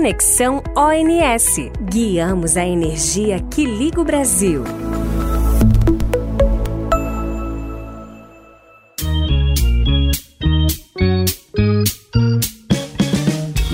Conexão ONS. Guiamos a energia que liga o Brasil.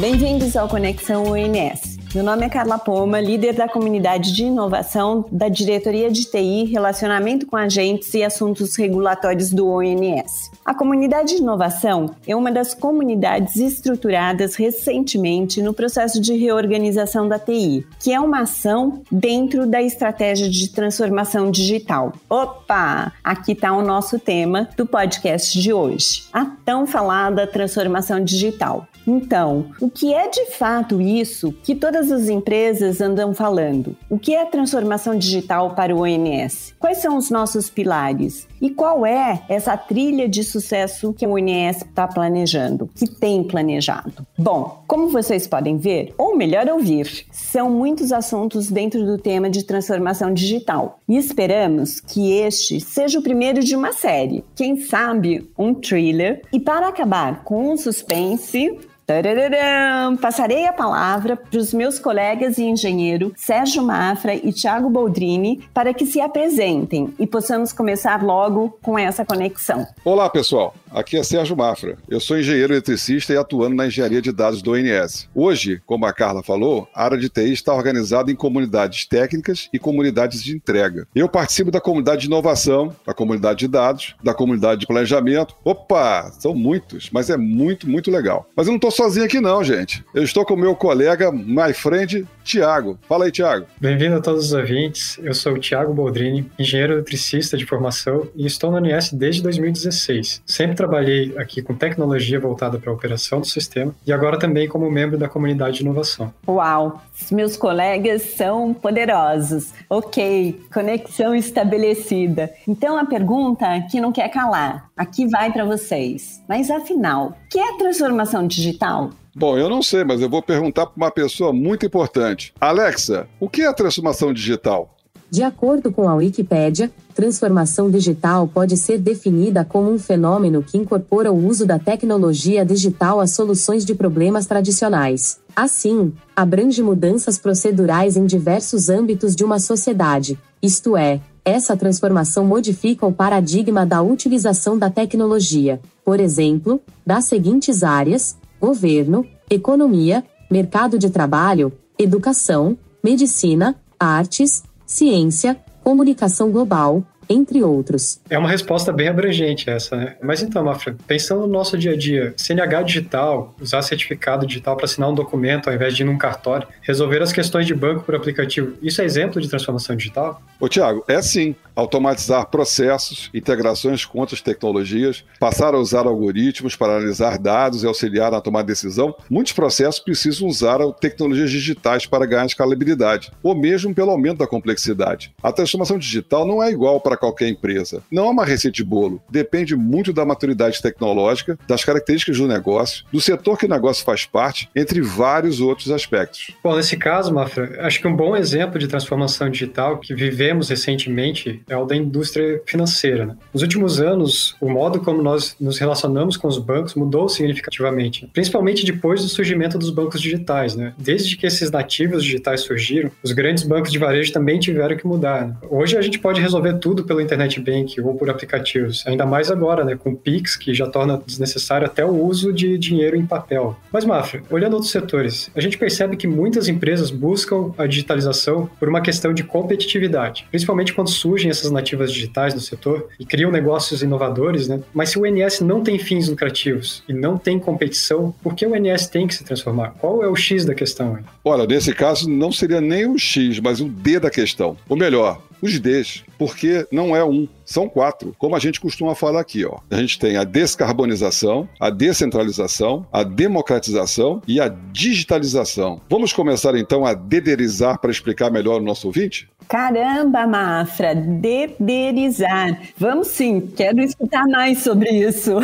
Bem-vindos ao Conexão ONS. Meu nome é Carla Poma, líder da comunidade de inovação da Diretoria de TI, Relacionamento com Agentes e Assuntos Regulatórios do ONS. A comunidade de inovação é uma das comunidades estruturadas recentemente no processo de reorganização da TI, que é uma ação dentro da estratégia de transformação digital. Opa! Aqui está o nosso tema do podcast de hoje: a tão falada transformação digital. Então, o que é de fato isso que todas as empresas andam falando? O que é transformação digital para o ONS? Quais são os nossos pilares? E qual é essa trilha de sucesso que o ONS está planejando, que tem planejado? Bom, como vocês podem ver, ou melhor ouvir, são muitos assuntos dentro do tema de transformação digital. E esperamos que este seja o primeiro de uma série, quem sabe um thriller. E para acabar com um suspense, Tararam! Passarei a palavra para os meus colegas e engenheiro Sérgio Mafra e Tiago Boldrini para que se apresentem e possamos começar logo com essa conexão. Olá, pessoal. Aqui é Sérgio Mafra. Eu sou engenheiro eletricista e atuando na engenharia de dados do ONS. Hoje, como a Carla falou, a área de TI está organizada em comunidades técnicas e comunidades de entrega. Eu participo da comunidade de inovação, da comunidade de dados, da comunidade de planejamento. Opa, são muitos, mas é muito, muito legal. Mas eu não estou sozinho aqui não, gente. Eu estou com o meu colega, my friend, Tiago. Fala aí, Tiago. Bem-vindo a todos os ouvintes. Eu sou o Tiago Boldrini, engenheiro eletricista de formação e estou no ONS desde 2016. Sempre trabalhei aqui com tecnologia voltada para a operação do sistema e agora também como membro da comunidade de inovação. Uau! Meus colegas são poderosos. Ok, conexão estabelecida. Então a pergunta que não quer calar, aqui vai para vocês. Mas afinal, o que é transformação digital? Bom, eu não sei, mas eu vou perguntar para uma pessoa muito importante. Alexa, o que é transformação digital? De acordo com a Wikipédia, transformação digital pode ser definida como um fenômeno que incorpora o uso da tecnologia digital às soluções de problemas tradicionais. Assim, abrange mudanças procedurais em diversos âmbitos de uma sociedade, isto é, essa transformação modifica o paradigma da utilização da tecnologia, por exemplo, das seguintes áreas: governo, economia, mercado de trabalho, educação, medicina, artes, ciência, comunicação global, entre outros. É uma resposta bem abrangente essa, né? Mas então, Mafra, pensando no nosso dia a dia, CNH digital, usar certificado digital para assinar um documento ao invés de ir num cartório, resolver as questões de banco por aplicativo, isso é exemplo de transformação digital? Ô, Tiago, é sim. Automatizar processos, integrações com outras tecnologias, passar a usar algoritmos para analisar dados e auxiliar na tomada de decisão. Muitos processos precisam usar tecnologias digitais para ganhar escalabilidade, ou mesmo pelo aumento da complexidade. A transformação digital não é igual para qualquer empresa. Não é uma receita de bolo. Depende muito da maturidade tecnológica, das características do negócio, do setor que o negócio faz parte, entre vários outros aspectos. Bom, nesse caso, Mafra, acho que um bom exemplo de transformação digital que vivemos recentemente é o da indústria financeira. Né? Nos últimos anos, o modo como nós nos relacionamos com os bancos mudou significativamente, principalmente depois do surgimento dos bancos digitais. Né? Desde que esses nativos digitais surgiram, os grandes bancos de varejo também tiveram que mudar. Né? Hoje a gente pode resolver tudo pelo internet bank ou por aplicativos, ainda mais agora, né, com o Pix, que já torna desnecessário até o uso de dinheiro em papel. Mas, Mafra, olhando outros setores, a gente percebe que muitas empresas buscam a digitalização por uma questão de competitividade, principalmente quando surgem essas nativas digitais no setor e criam negócios inovadores, né? Mas se o NS não tem fins lucrativos e não tem competição, por que o NS tem que se transformar? Qual é o X da questão? Hein? Olha, nesse caso não seria nem o X, mas o D da questão. Ou melhor, os Ds, porque não é um, são quatro, como a gente costuma falar aqui. Ó. A gente tem a descarbonização, a descentralização, a democratização e a digitalização. Vamos começar então a dederizar para explicar melhor o nosso ouvinte? Caramba, Mafra, dederizar. Vamos sim, quero escutar mais sobre isso.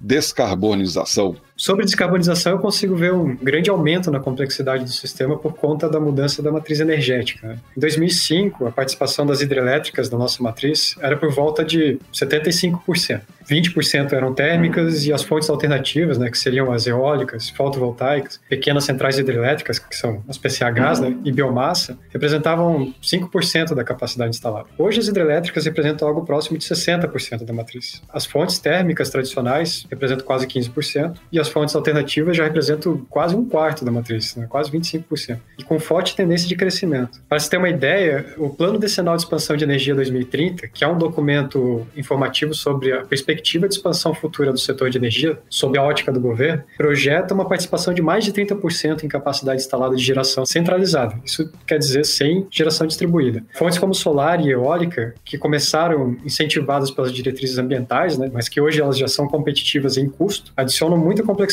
Descarbonização Sobre descarbonização, eu consigo ver um grande aumento na complexidade do sistema por conta da mudança da matriz energética. Né? Em 2005, a participação das hidrelétricas na nossa matriz era por volta de 75%. 20% eram térmicas e as fontes alternativas, né, que seriam as eólicas, fotovoltaicas, pequenas centrais hidrelétricas, que são as PCHs, né, e biomassa, representavam 5% da capacidade instalada. Hoje as hidrelétricas representam algo próximo de 60% da matriz. As fontes térmicas tradicionais representam quase 15% e as fontes alternativas já representam quase um quarto da matriz, né, quase 25%, e com forte tendência de crescimento. Para se ter uma ideia, o Plano Decenal de Expansão de Energia 2030, que é um documento informativo sobre a perspectiva de expansão futura do setor de energia, sob a ótica do governo, projeta uma participação de mais de 30% em capacidade instalada de geração centralizada. Isso quer dizer sem geração distribuída. Fontes como solar e eólica, que começaram incentivadas pelas diretrizes ambientais, né, mas que hoje elas já são competitivas em custo, adicionam muita complexidade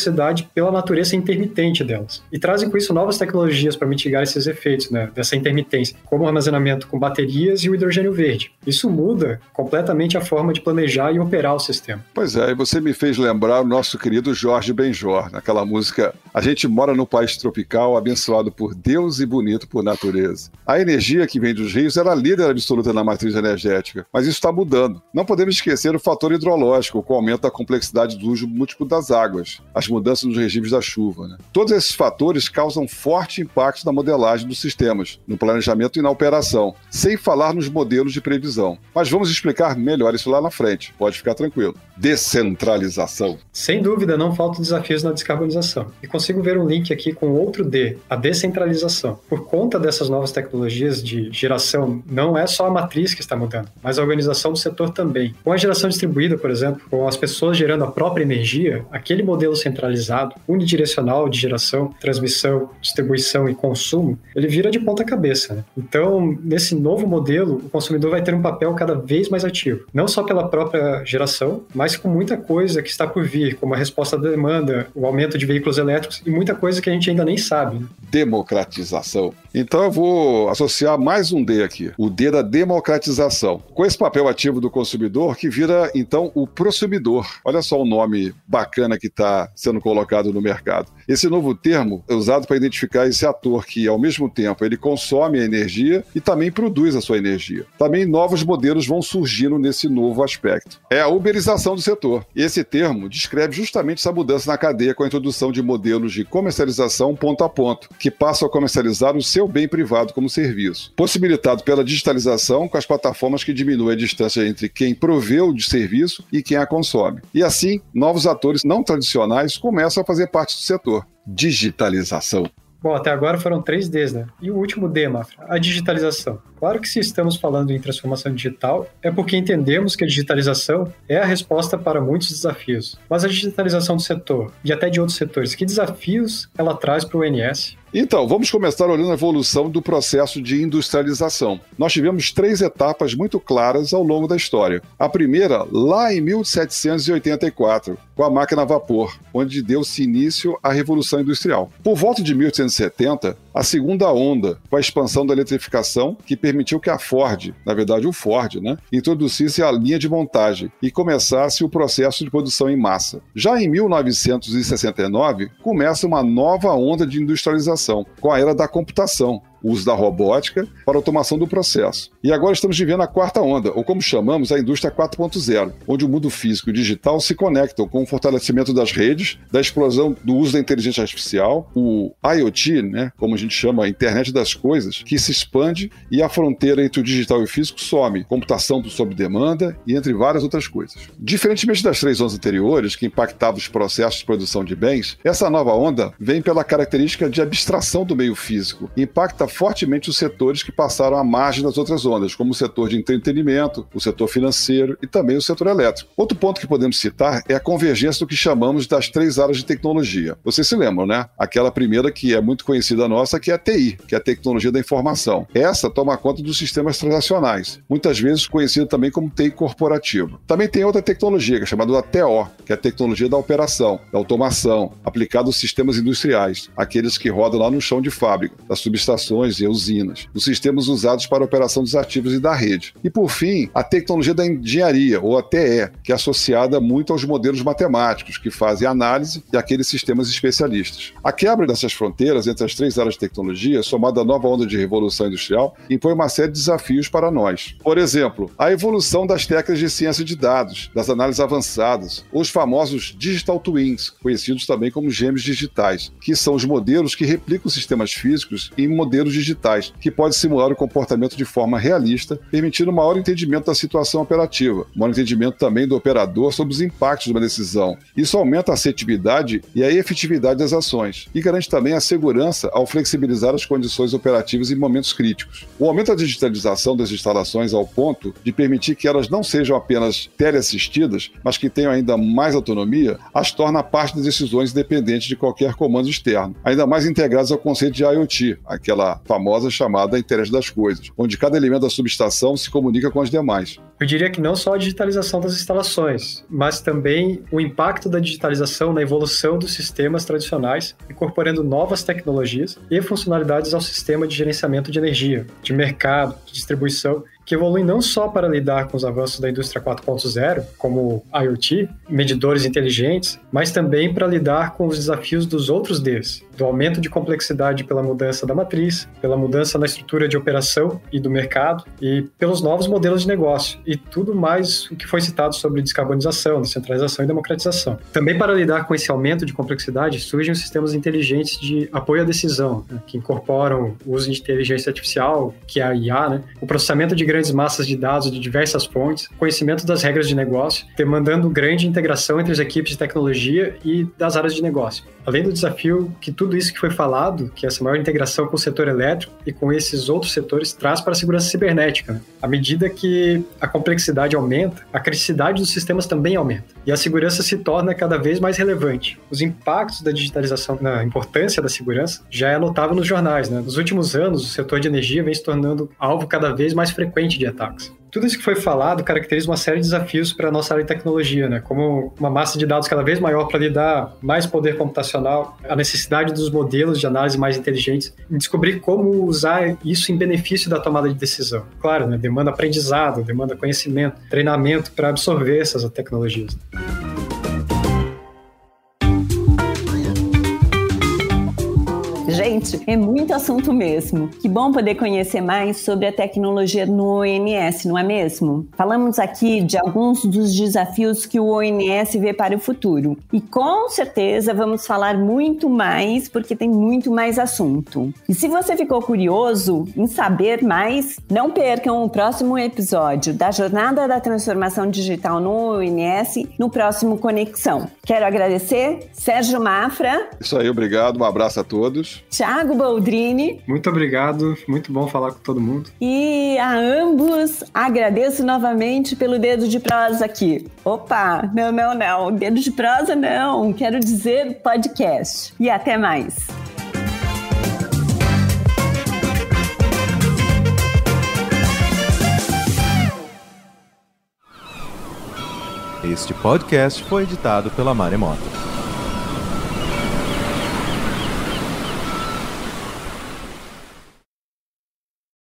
pela natureza intermitente delas. E trazem com isso novas tecnologias para mitigar esses efeitos né, dessa intermitência, como o armazenamento com baterias e o hidrogênio verde. Isso muda completamente a forma de planejar e operar o sistema. Pois é, e você me fez lembrar o nosso querido Jorge Benjor, naquela música A gente mora no país tropical, abençoado por Deus e bonito por natureza. A energia que vem dos rios era líder absoluta na matriz energética, mas isso está mudando. Não podemos esquecer o fator hidrológico, com o aumento da complexidade do uso múltiplo das águas, as mudanças nos regimes da chuva. Né? Todos esses fatores causam forte impacto na modelagem dos sistemas, no planejamento e na operação, sem falar nos modelos de previsão. Mas vamos explicar melhor isso lá na frente, pode ficar tranquilo. Descentralização. Sem dúvida, não faltam desafios na descarbonização. E consigo ver um link aqui com outro D, a descentralização. Por conta dessas novas tecnologias de geração, não é só a matriz que está mudando, mas a organização do setor também. Com a geração distribuída, por exemplo, com as pessoas gerando a própria energia, aquele modelo centralizado, unidirecional de geração, transmissão, distribuição e consumo, ele vira de ponta cabeça. Né? Então, nesse novo modelo, o consumidor vai ter um papel cada vez mais ativo, não só pela própria geração, mas com muita coisa que está por vir, como a resposta à demanda, o aumento de veículos elétricos e muita coisa que a gente ainda nem sabe. Né? Democratização. Então eu vou associar mais um D aqui, o D da democratização. Com esse papel ativo do consumidor que vira então o prosumidor. Olha só o nome bacana que está sendo colocado no mercado. Esse novo termo é usado para identificar esse ator que, ao mesmo tempo, ele consome a energia e também produz a sua energia. Também novos modelos vão surgindo nesse novo aspecto. É a uberização do setor. Esse termo descreve justamente essa mudança na cadeia com a introdução de modelos de comercialização ponto a ponto, que passam a comercializar o seu bem privado como serviço, possibilitado pela digitalização com as plataformas que diminuem a distância entre quem proveu o serviço e quem a consome. E assim, novos atores não tradicionais começam a fazer parte do setor. Digitalização. Bom, até agora foram três Ds, né? E o último D, Mafra, a digitalização. Claro que se estamos falando em transformação digital, é porque entendemos que a digitalização é a resposta para muitos desafios. Mas a digitalização do setor e até de outros setores, que desafios ela traz para o INS? Então, vamos começar olhando a evolução do processo de industrialização. Nós tivemos três etapas muito claras ao longo da história. A primeira, lá em 1784, com a máquina a vapor, onde deu-se início à Revolução Industrial. Por volta de 1870, a segunda onda, com a expansão da eletrificação, que permitiu que a Ford, na verdade o Ford, né, introduzisse a linha de montagem e começasse o processo de produção em massa. Já em 1969, começa uma nova onda de industrialização, com a era da computação, o uso da robótica para automação do processo. E agora estamos vivendo a quarta onda, ou como chamamos, a indústria 4.0, onde o mundo físico e digital se conectam com o fortalecimento das redes, da explosão do uso da inteligência artificial, o IoT, né, como a gente chama, a internet das coisas, que se expande e a fronteira entre o digital e o físico some, computação sob demanda e entre várias outras coisas. Diferentemente das três ondas anteriores, que impactavam os processos de produção de bens, essa nova onda vem pela característica de abstração do meio físico, impacta fortemente os setores que passaram à margem das outras ondas, como o setor de entretenimento, o setor financeiro e também o setor elétrico. Outro ponto que podemos citar é a convergência do que chamamos das três áreas de tecnologia. Vocês se lembram, né? Aquela primeira que é muito conhecida nossa, que é a TI, que é a tecnologia da informação. Essa toma conta dos sistemas transacionais, muitas vezes conhecida também como TI corporativa. Também tem outra tecnologia, que é chamada TO, que é a tecnologia da operação, da automação, aplicada aos sistemas industriais, aqueles que rodam lá no chão de fábrica, das subestações instalações e usinas, dos sistemas usados para a operação dos ativos e da rede. E por fim, a tecnologia da engenharia, ou a TE, que é associada muito aos modelos matemáticos que fazem análise e aqueles sistemas especialistas. A quebra dessas fronteiras entre as três áreas de tecnologia, somada à nova onda de revolução industrial, impõe uma série de desafios para nós. Por exemplo, a evolução das técnicas de ciência de dados, das análises avançadas, os famosos digital twins, conhecidos também como gêmeos digitais, que são os modelos que replicam sistemas físicos em modelos digitais, que podem simular o comportamento de forma realista, permitindo maior entendimento da situação operativa, maior entendimento também do operador sobre os impactos de uma decisão. Isso aumenta a assertividade e a efetividade das ações e garante também a segurança ao flexibilizar as condições operativas em momentos críticos. O aumento da digitalização das instalações ao ponto de permitir que elas não sejam apenas teleassistidas, mas que tenham ainda mais autonomia, as torna parte das decisões independentes de qualquer comando externo, ainda mais integradas ao conceito de IoT, aquela famosa chamada internet das coisas, onde cada elemento da subestação se comunica com as demais. Eu diria que não só a digitalização das instalações, mas também o impacto da digitalização na evolução dos sistemas tradicionais, incorporando novas tecnologias e funcionalidades ao sistema de gerenciamento de energia, de mercado, de distribuição que evoluem não só para lidar com os avanços da indústria 4.0, como IoT, medidores inteligentes, mas também para lidar com os desafios dos outros Ds, do aumento de complexidade pela mudança da matriz, pela mudança na estrutura de operação e do mercado e pelos novos modelos de negócio e tudo mais o que foi citado sobre descarbonização, descentralização e democratização. Também para lidar com esse aumento de complexidade, surgem os sistemas inteligentes de apoio à decisão, né, que incorporam o uso de inteligência artificial, que é a IA, né, o processamento de grandes massas de dados de diversas fontes, conhecimento das regras de negócio, demandando grande integração entre as equipes de tecnologia e das áreas de negócio. Além do desafio que tudo isso que foi falado, que essa maior integração com o setor elétrico e com esses outros setores traz para a segurança cibernética. Né? À medida que a complexidade aumenta, a criticidade dos sistemas também aumenta e a segurança se torna cada vez mais relevante. Os impactos da digitalização na importância da segurança já é notável nos jornais. Né? Nos últimos anos, o setor de energia vem se tornando alvo cada vez mais frequente de ataques tudo isso que foi falado caracteriza uma série de desafios para a nossa área de tecnologia, né? como uma massa de dados cada vez maior para lidar mais poder computacional, a necessidade dos modelos de análise mais inteligentes, e descobrir como usar isso em benefício da tomada de decisão. Claro, né? demanda aprendizado, demanda conhecimento, treinamento para absorver essas tecnologias. Gente, é muito assunto mesmo. Que bom poder conhecer mais sobre a tecnologia no ONS, não é mesmo? Falamos aqui de alguns dos desafios que o ONS vê para o futuro. E com certeza vamos falar muito mais, porque tem muito mais assunto. E se você ficou curioso em saber mais, não percam o próximo episódio da Jornada da Transformação Digital no ONS no próximo Conexão. Quero agradecer Sérgio Mafra. Isso aí, obrigado. Um abraço a todos. Tiago Baldrini. Muito obrigado, muito bom falar com todo mundo. E a ambos agradeço novamente pelo dedo de prosa aqui. Opa, não, não, não, dedo de prosa não, quero dizer podcast. E até mais. Este podcast foi editado pela Maremoto.